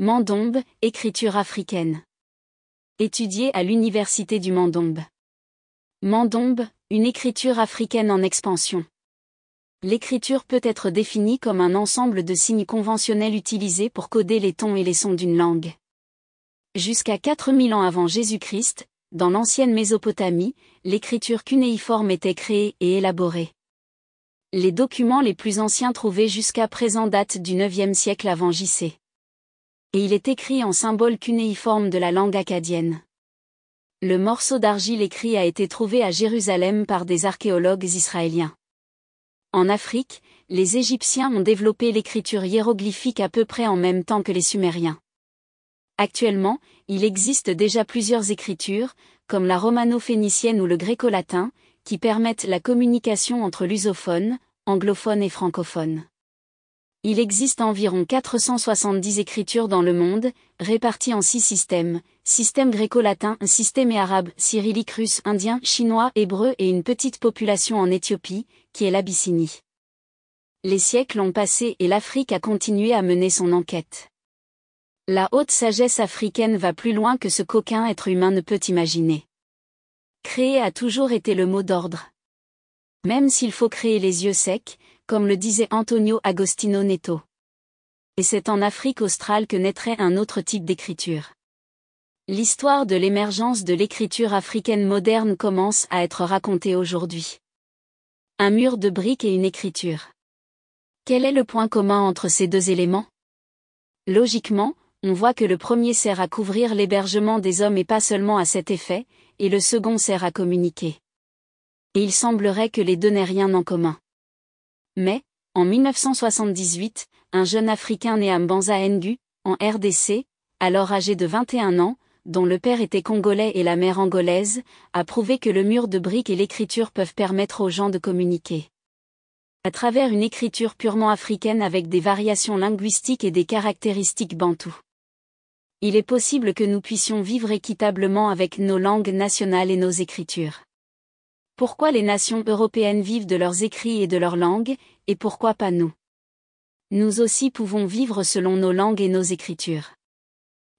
Mandombe, écriture africaine. Étudié à l'Université du Mandombe. Mandombe, une écriture africaine en expansion. L'écriture peut être définie comme un ensemble de signes conventionnels utilisés pour coder les tons et les sons d'une langue. Jusqu'à 4000 ans avant Jésus-Christ, dans l'ancienne Mésopotamie, l'écriture cunéiforme était créée et élaborée. Les documents les plus anciens trouvés jusqu'à présent datent du 9e siècle avant JC et il est écrit en symbole cunéiforme de la langue acadienne. Le morceau d'argile écrit a été trouvé à Jérusalem par des archéologues israéliens. En Afrique, les Égyptiens ont développé l'écriture hiéroglyphique à peu près en même temps que les Sumériens. Actuellement, il existe déjà plusieurs écritures, comme la romano-phénicienne ou le gréco-latin, qui permettent la communication entre lusophone, anglophone et francophone. Il existe environ 470 écritures dans le monde, réparties en six systèmes, système gréco-latin, système arabe, cyrillique russe, indien, chinois, hébreu et une petite population en Éthiopie, qui est l'Abyssinie. Les siècles ont passé et l'Afrique a continué à mener son enquête. La haute sagesse africaine va plus loin que ce qu'aucun être humain ne peut imaginer. Créer a toujours été le mot d'ordre. Même s'il faut créer les yeux secs, comme le disait Antonio Agostino Neto. Et c'est en Afrique australe que naîtrait un autre type d'écriture. L'histoire de l'émergence de l'écriture africaine moderne commence à être racontée aujourd'hui. Un mur de briques et une écriture. Quel est le point commun entre ces deux éléments? Logiquement, on voit que le premier sert à couvrir l'hébergement des hommes et pas seulement à cet effet, et le second sert à communiquer. Et il semblerait que les deux n'aient rien en commun. Mais, en 1978, un jeune Africain né à Mbanza Ngu, en RDC, alors âgé de 21 ans, dont le père était congolais et la mère angolaise, a prouvé que le mur de briques et l'écriture peuvent permettre aux gens de communiquer. À travers une écriture purement africaine avec des variations linguistiques et des caractéristiques bantoues. Il est possible que nous puissions vivre équitablement avec nos langues nationales et nos écritures. Pourquoi les nations européennes vivent de leurs écrits et de leurs langues, et pourquoi pas nous? Nous aussi pouvons vivre selon nos langues et nos écritures.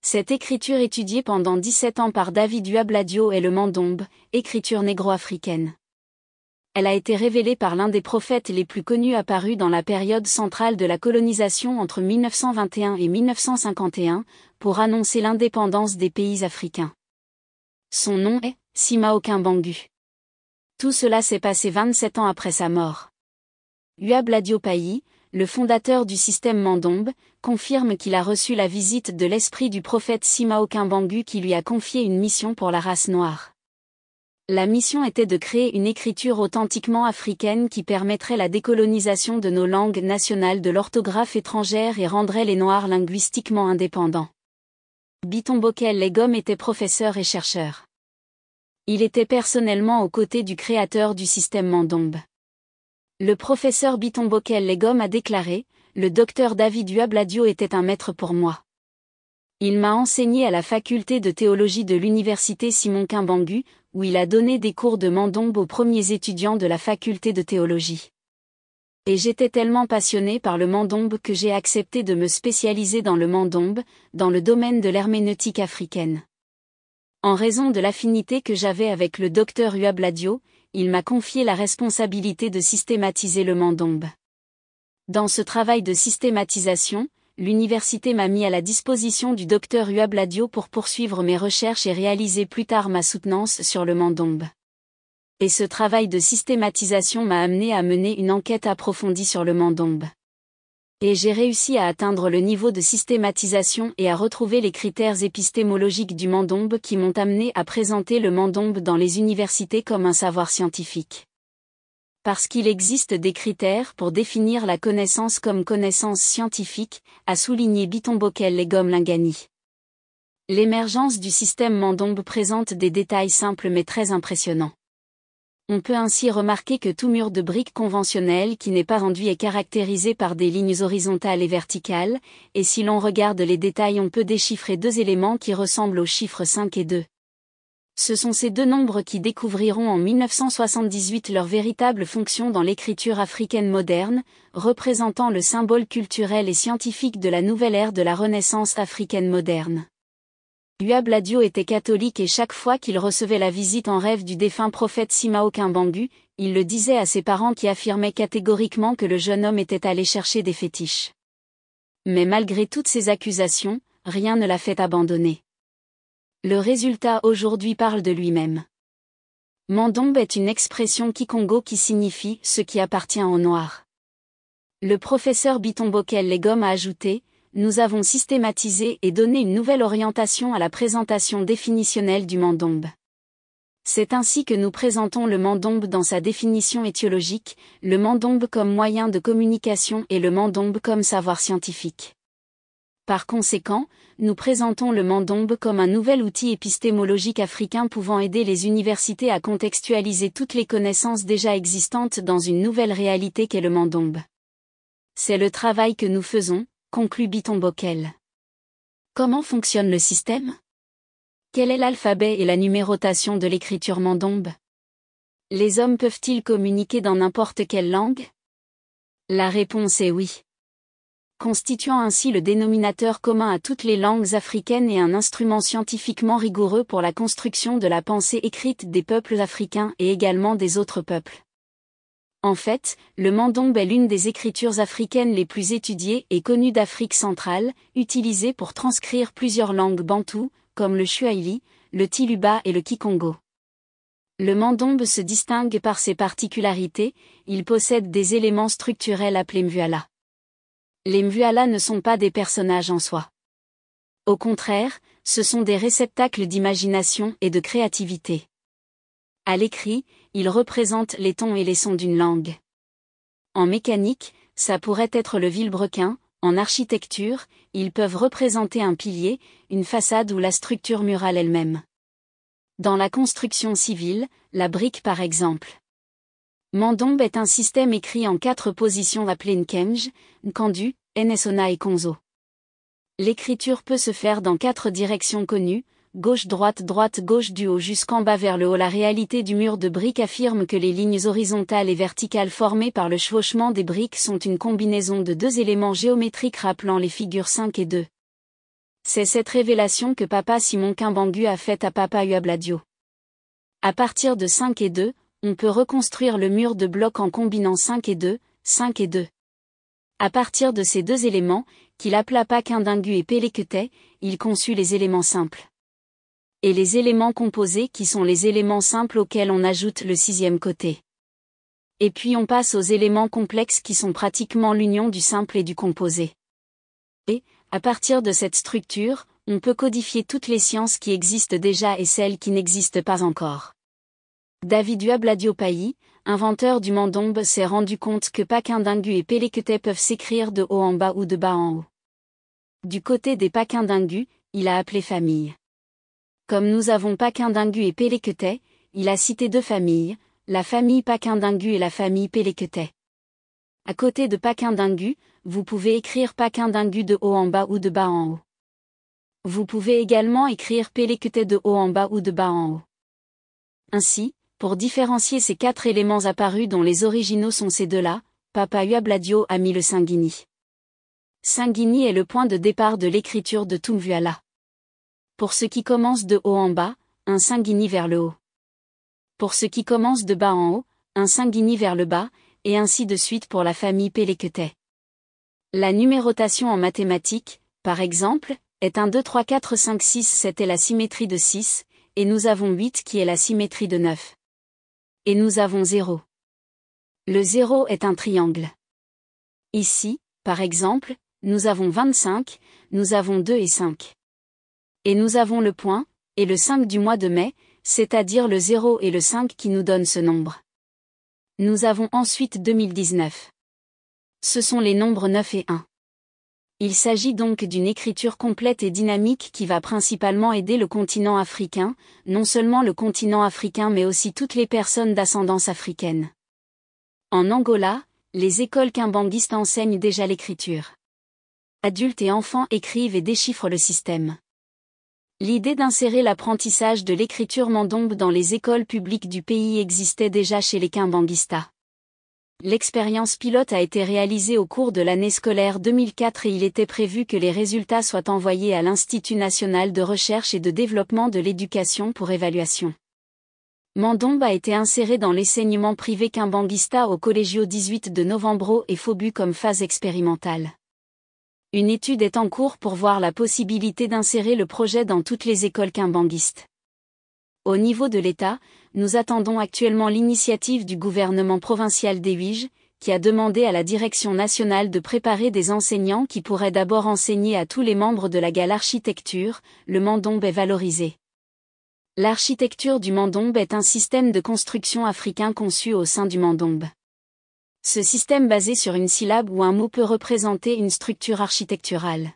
Cette écriture étudiée pendant 17 ans par David Uabladio est le Mandombe, écriture négro-africaine. Elle a été révélée par l'un des prophètes les plus connus apparus dans la période centrale de la colonisation entre 1921 et 1951, pour annoncer l'indépendance des pays africains. Son nom est Simaokin Bangu. Tout cela s'est passé 27 ans après sa mort. Uabladio Payi, le fondateur du système Mandombe, confirme qu'il a reçu la visite de l'esprit du prophète Simao Kimbangu qui lui a confié une mission pour la race noire. La mission était de créer une écriture authentiquement africaine qui permettrait la décolonisation de nos langues nationales de l'orthographe étrangère et rendrait les Noirs linguistiquement indépendants. Bitombokel Legom était professeur et chercheur. Il était personnellement aux côtés du créateur du système Mandombe. Le professeur Bitombokel Legom a déclaré, le docteur David Uabladio était un maître pour moi. Il m'a enseigné à la faculté de théologie de l'université Simon Kimbangu, où il a donné des cours de Mandombe aux premiers étudiants de la faculté de théologie. Et j'étais tellement passionné par le Mandombe que j'ai accepté de me spécialiser dans le Mandombe, dans le domaine de l'herméneutique africaine. En raison de l'affinité que j'avais avec le docteur Uabladio, il m'a confié la responsabilité de systématiser le mandombe. Dans ce travail de systématisation, l'université m'a mis à la disposition du docteur Uabladio pour poursuivre mes recherches et réaliser plus tard ma soutenance sur le mandombe. Et ce travail de systématisation m'a amené à mener une enquête approfondie sur le mandombe et j'ai réussi à atteindre le niveau de systématisation et à retrouver les critères épistémologiques du mandombe qui m'ont amené à présenter le mandombe dans les universités comme un savoir scientifique. Parce qu'il existe des critères pour définir la connaissance comme connaissance scientifique, a souligné Bitombokel Legom Lingani. L'émergence du système mandombe présente des détails simples mais très impressionnants. On peut ainsi remarquer que tout mur de briques conventionnel qui n'est pas rendu est caractérisé par des lignes horizontales et verticales, et si l'on regarde les détails on peut déchiffrer deux éléments qui ressemblent aux chiffres 5 et 2. Ce sont ces deux nombres qui découvriront en 1978 leur véritable fonction dans l'écriture africaine moderne, représentant le symbole culturel et scientifique de la nouvelle ère de la Renaissance africaine moderne. Uabladio était catholique et chaque fois qu'il recevait la visite en rêve du défunt prophète Simao Kimbangu, il le disait à ses parents qui affirmaient catégoriquement que le jeune homme était allé chercher des fétiches. Mais malgré toutes ces accusations, rien ne l'a fait abandonner. Le résultat aujourd'hui parle de lui-même. Mandombe est une expression kikongo qui signifie ce qui appartient au noir. Le professeur Bitombokel Legom a ajouté, nous avons systématisé et donné une nouvelle orientation à la présentation définitionnelle du mandombe. C'est ainsi que nous présentons le mandombe dans sa définition étiologique, le mandombe comme moyen de communication et le mandombe comme savoir scientifique. Par conséquent, nous présentons le mandombe comme un nouvel outil épistémologique africain pouvant aider les universités à contextualiser toutes les connaissances déjà existantes dans une nouvelle réalité qu'est le mandombe. C'est le travail que nous faisons, conclut Bitombokel. Comment fonctionne le système? Quel est l'alphabet et la numérotation de l'écriture mandombe? Les hommes peuvent-ils communiquer dans n'importe quelle langue? La réponse est oui. Constituant ainsi le dénominateur commun à toutes les langues africaines et un instrument scientifiquement rigoureux pour la construction de la pensée écrite des peuples africains et également des autres peuples. En fait, le mandombe est l'une des écritures africaines les plus étudiées et connues d'Afrique centrale, utilisée pour transcrire plusieurs langues bantoues, comme le Swahili, le Tiluba et le Kikongo. Le mandombe se distingue par ses particularités, il possède des éléments structurels appelés mvuala. Les mvuala ne sont pas des personnages en soi. Au contraire, ce sont des réceptacles d'imagination et de créativité. À l'écrit, ils représentent les tons et les sons d'une langue. En mécanique, ça pourrait être le vilebrequin, en architecture, ils peuvent représenter un pilier, une façade ou la structure murale elle-même. Dans la construction civile, la brique par exemple. Mandombe est un système écrit en quatre positions appelées Nkemj, Nkandu, Enesona et Konzo. L'écriture peut se faire dans quatre directions connues, gauche-droite droite-gauche du haut jusqu'en bas vers le haut. La réalité du mur de briques affirme que les lignes horizontales et verticales formées par le chevauchement des briques sont une combinaison de deux éléments géométriques rappelant les figures 5 et 2. C'est cette révélation que Papa Simon Kimbangu a faite à Papa Uabladio. À partir de 5 et 2, on peut reconstruire le mur de blocs en combinant 5 et 2, 5 et 2. À partir de ces deux éléments, qu'il appela Pakindingu et Péléquetet, il conçut les éléments simples et les éléments composés qui sont les éléments simples auxquels on ajoute le sixième côté. Et puis on passe aux éléments complexes qui sont pratiquement l'union du simple et du composé. Et, à partir de cette structure, on peut codifier toutes les sciences qui existent déjà et celles qui n'existent pas encore. David Uabladiopaï, inventeur du mandombe s'est rendu compte que Pakindingu et Péléquetet peuvent s'écrire de haut en bas ou de bas en haut. Du côté des Pakindingu, il a appelé famille. Comme nous avons Pakindingu et Péléquetet, il a cité deux familles, la famille Pakindingu et la famille Péléquetet. À côté de Pakindingu, vous pouvez écrire Pakindingu de haut en bas ou de bas en haut. Vous pouvez également écrire Péléquetet de haut en bas ou de bas en haut. Ainsi, pour différencier ces quatre éléments apparus dont les originaux sont ces deux-là, Papa Uabladio a mis le Singini. Singini est le point de départ de l'écriture de Tumvuala. Pour ce qui commence de haut en bas, un Singini vers le haut. Pour ce qui commence de bas en haut, un Singini vers le bas, et ainsi de suite pour la famille Péléquetet. La numérotation en mathématiques, par exemple, est 1 2 3 4 5 6 7 est la symétrie de 6, et nous avons 8 qui est la symétrie de 9. Et nous avons 0. Le 0 est un triangle. Ici, par exemple, nous avons 25, nous avons 2 et 5. Et nous avons le point, et le 5 du mois de mai, c'est-à-dire le 0 et le 5 qui nous donnent ce nombre. Nous avons ensuite 2019. Ce sont les nombres 9 et 1. Il s'agit donc d'une écriture complète et dynamique qui va principalement aider le continent africain, non seulement le continent africain mais aussi toutes les personnes d'ascendance africaine. En Angola, les écoles kimbanguistes enseignent déjà l'écriture. Adultes et enfants écrivent et déchiffrent le système. L'idée d'insérer l'apprentissage de l'écriture mandombe dans les écoles publiques du pays existait déjà chez les Kimbanguistas. L'expérience pilote a été réalisée au cours de l'année scolaire 2004 et il était prévu que les résultats soient envoyés à l'Institut national de recherche et de développement de l'éducation pour évaluation. Mandombe a été inséré dans l'enseignement privé Kimbanguista au Collegio 18 de Novembro et Faubu comme phase expérimentale. Une étude est en cours pour voir la possibilité d'insérer le projet dans toutes les écoles kimbanguistes. Au niveau de l'État, nous attendons actuellement l'initiative du gouvernement provincial d'Ewige, qui a demandé à la Direction nationale de préparer des enseignants qui pourraient d'abord enseigner à tous les membres de la gale architecture, le mandombe est valorisé. L'architecture du mandombe est un système de construction africain conçu au sein du mandombe. Ce système basé sur une syllabe ou un mot peut représenter une structure architecturale.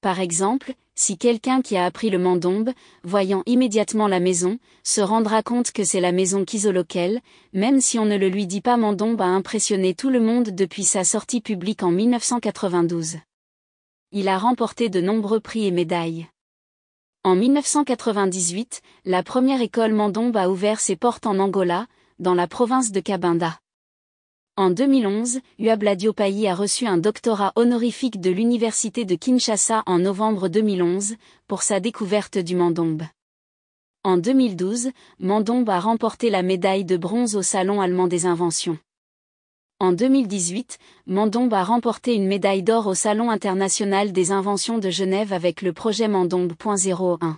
Par exemple, si quelqu'un qui a appris le mandombe, voyant immédiatement la maison, se rendra compte que c'est la maison Kizolokel, même si on ne le lui dit pas mandombe a impressionné tout le monde depuis sa sortie publique en 1992. Il a remporté de nombreux prix et médailles. En 1998, la première école mandombe a ouvert ses portes en Angola, dans la province de Cabinda. En 2011, Uabla Diopayi a reçu un doctorat honorifique de l'Université de Kinshasa en novembre 2011, pour sa découverte du mandombe. En 2012, Mandombe a remporté la médaille de bronze au Salon allemand des inventions. En 2018, Mandombe a remporté une médaille d'or au Salon international des inventions de Genève avec le projet Mandombe.01.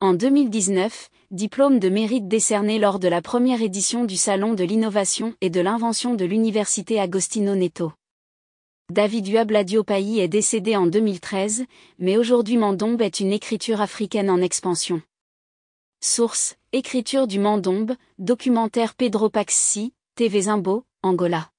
En 2019, diplôme de mérite décerné lors de la première édition du Salon de l'innovation et de l'invention de l'Université Agostino Neto. David Uabladiopayi est décédé en 2013, mais aujourd'hui Mandombe est une écriture africaine en expansion. Source, écriture du Mandombe, documentaire Pedro Paxi, TV Zimbo, Angola.